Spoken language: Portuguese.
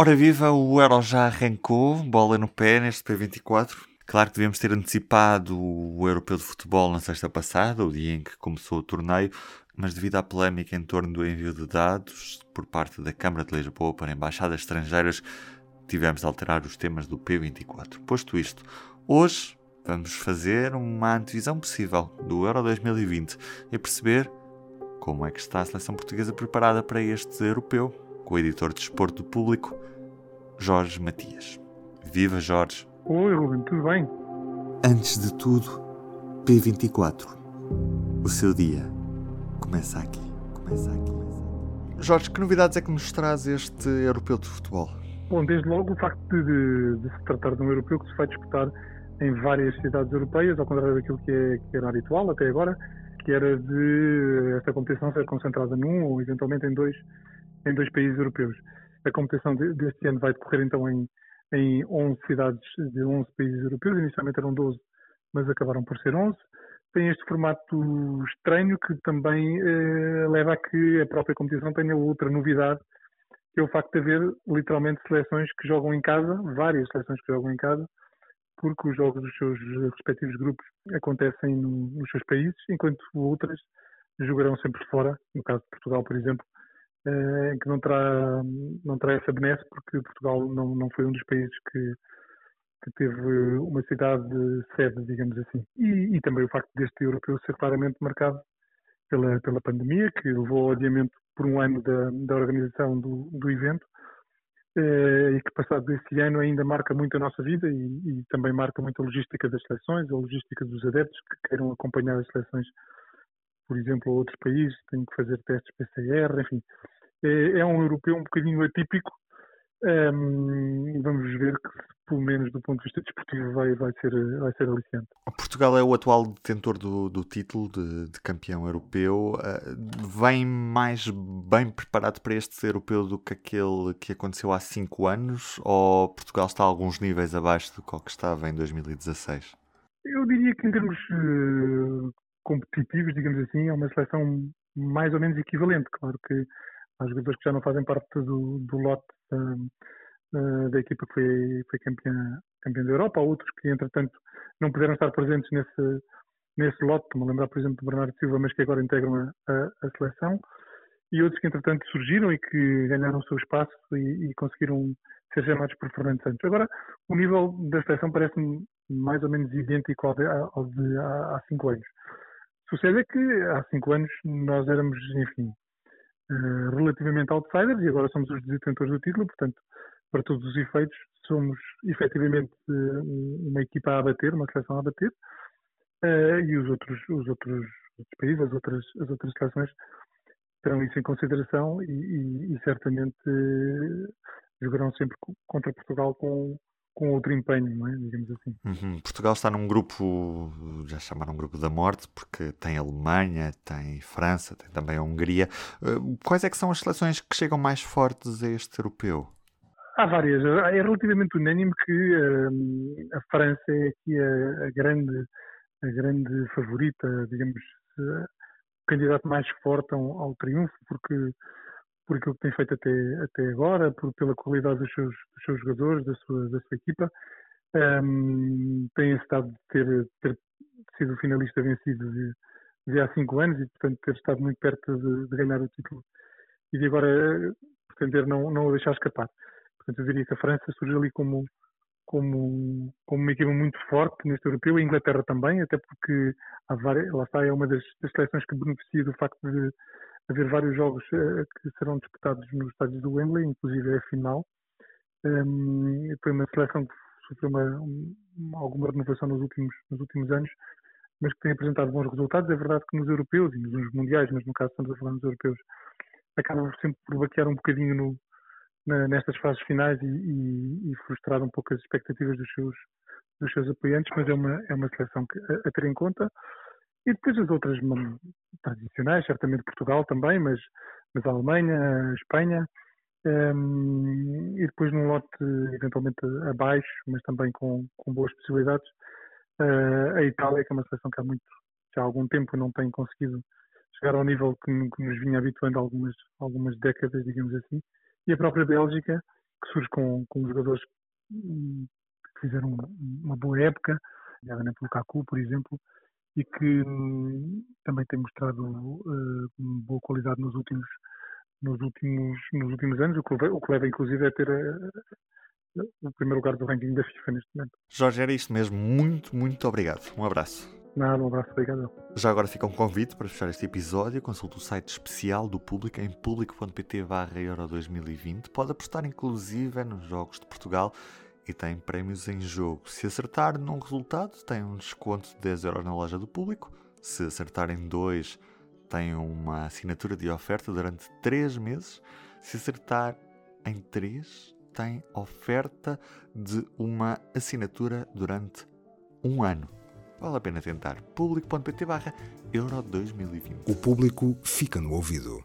Ora viva, o Euro já arrancou, bola no pé neste P24. Claro que devíamos ter antecipado o Europeu de Futebol na sexta passada, o dia em que começou o torneio, mas devido à polémica em torno do envio de dados por parte da Câmara de Lisboa para embaixadas estrangeiras, tivemos de alterar os temas do P24. Posto isto, hoje vamos fazer uma antevisão possível do Euro 2020 e perceber como é que está a seleção portuguesa preparada para este europeu, com o editor de Desporto do Público, Jorge Matias. Viva Jorge! Oi, Ruben, tudo bem? Antes de tudo, P24. O seu dia começa aqui. Começa aqui. Jorge, que novidades é que nos traz este europeu de futebol? Bom, desde logo o facto de, de, se tratar de um europeu que se vai disputar em várias cidades europeias, ao contrário daquilo que, é, que era habitual até agora, que era de esta competição ser concentrada num ou eventualmente em dois, em dois países europeus. A competição deste ano vai decorrer então em, em 11 cidades de 11 países europeus, inicialmente eram 12, mas acabaram por ser 11. Tem este formato estranho que também eh, leva a que a própria competição tenha outra novidade, que é o facto de haver literalmente seleções que jogam em casa, várias seleções que jogam em casa, porque os jogos dos seus respectivos grupos acontecem no, nos seus países, enquanto outras jogarão sempre fora, no caso de Portugal, por exemplo, eh, que não terá, não terá essa benesse, porque Portugal não, não foi um dos países que, que teve uma cidade sede, digamos assim. E, e, também o facto deste europeu ser claramente marcado pela, pela pandemia, que levou ao adiamento por um ano da, da organização do, do evento, e que passado esse ano ainda marca muito a nossa vida e, e, também marca muito a logística das seleções, a logística dos adeptos que queiram acompanhar as seleções, por exemplo, a outros países, têm que fazer testes PCR, enfim. É, é um europeu um bocadinho atípico, um, vamos ver que, pelo menos do ponto de vista desportivo, vai, vai, ser, vai ser aliciante. Portugal é o atual detentor do, do título de, de, campeão europeu. Uh, vem mais bem preparado para este europeu do que aquele que aconteceu há cinco anos? Ou Portugal está a alguns níveis abaixo do que estava em 2016? Eu diria que, em termos uh, competitivos, digamos assim, é uma seleção mais ou menos equivalente. Claro que há jogadores que já não fazem parte do, do lote uh, da equipa que foi, foi campeã, campeã da Europa, outros que, entretanto, não puderam estar presentes nesse, nesse lote, a lembrar, por exemplo, do Bernardo Silva, mas que agora integram a, a, a, seleção, e outros que, entretanto, surgiram e que ganharam o seu espaço e, e conseguiram ser chamados por Fernando Santos. Agora, o nível da seleção parece-me mais ou menos idêntico ao de, ao de há, há cinco anos. Sucede é que há cinco anos nós éramos, enfim, uh, relativamente outsiders e agora somos os detentores do título, portanto, para todos os efeitos, somos efetivamente uh, uma equipa a abater, uma seleção a abater, uh, e os outros, os outros, outros países, as outras, as outras seleções terão isso em consideração e, e, e certamente jogarão sempre contra Portugal com, com outro empenho, não é? digamos assim. Uhum. Portugal está num grupo, já chamaram grupo da morte, porque tem Alemanha, tem França, tem também a Hungria. Uh, quais é que são as seleções que chegam mais fortes a este europeu? Há várias. É relativamente unânime que uh, a França é aqui a, a, grande, a grande favorita, digamos, uh, o candidato mais forte ao, ao triunfo, porque por aquilo que tem feito até, até agora, por, pela qualidade dos seus, dos seus jogadores, da sua, da sua equipa. Um, tem estado de ter, ter sido finalista vencido de, de, há cinco anos e, portanto, ter estado muito perto de, de ganhar o título e de agora pretender não, não o deixar escapar. Portanto, eu diria que a França surge ali como, como, como uma equipa muito forte neste europeu, a Inglaterra também, até porque há várias, lá está, é uma das, das seleções que beneficia do facto de haver vários jogos uh, que serão disputados nos estádios do Wembley, inclusive a final. Um, foi uma seleção que sofreu uma, uma, alguma renovação nos últimos, nos últimos anos, mas que tem apresentado bons resultados. É verdade que nos europeus e nos mundiais, mas no caso estamos a falar nos europeus, acabam sempre por baquear um bocadinho no, na, nestas fases finais e, e, e, frustrar um pouco as expectativas dos seus, dos seus apoiantes, mas é uma, é uma seleção que, a, a ter em conta. E depois as outras tradicionais, certamente Portugal também, mas, mas a Alemanha, a Espanha, um, e depois num lote eventualmente abaixo, mas também com, com boas possibilidades, uh, a Itália, que é uma seleção que há muito, já há algum tempo não tem conseguido chegar ao nível que, que nos vinha habituando algumas, algumas décadas, digamos assim, e a própria Bélgica, que surge com, com jogadores que fizeram uma boa época, Lukaku, por exemplo, e que hum, também tem mostrado uh, boa qualidade nos últimos, nos últimos, nos últimos anos, o que, leva, o que leva inclusive a ter uh, o primeiro lugar do ranking da FIFA neste momento. Jorge, era isto mesmo. Muito, muito obrigado. Um abraço. Nada, um abraço, obrigado. Já agora fica um convite para fechar este episódio. Consulte o site especial do Público em público.pt Euro 2020. Pode apostar inclusive nos Jogos de Portugal e tem prémios em jogo. Se acertar num resultado, tem um desconto de 10 euros na loja do público. Se acertar em dois, tem uma assinatura de oferta durante 3 meses. Se acertar em 3, tem oferta de uma assinatura durante um ano. Vale a pena tentar. público.pt barra Euro 2020. O público fica no ouvido.